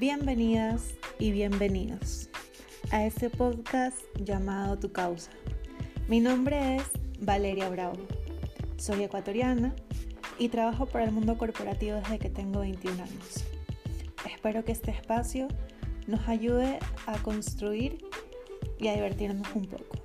Bienvenidas y bienvenidos a este podcast llamado Tu Causa. Mi nombre es Valeria Bravo. Soy ecuatoriana y trabajo para el mundo corporativo desde que tengo 21 años. Espero que este espacio nos ayude a construir y a divertirnos un poco.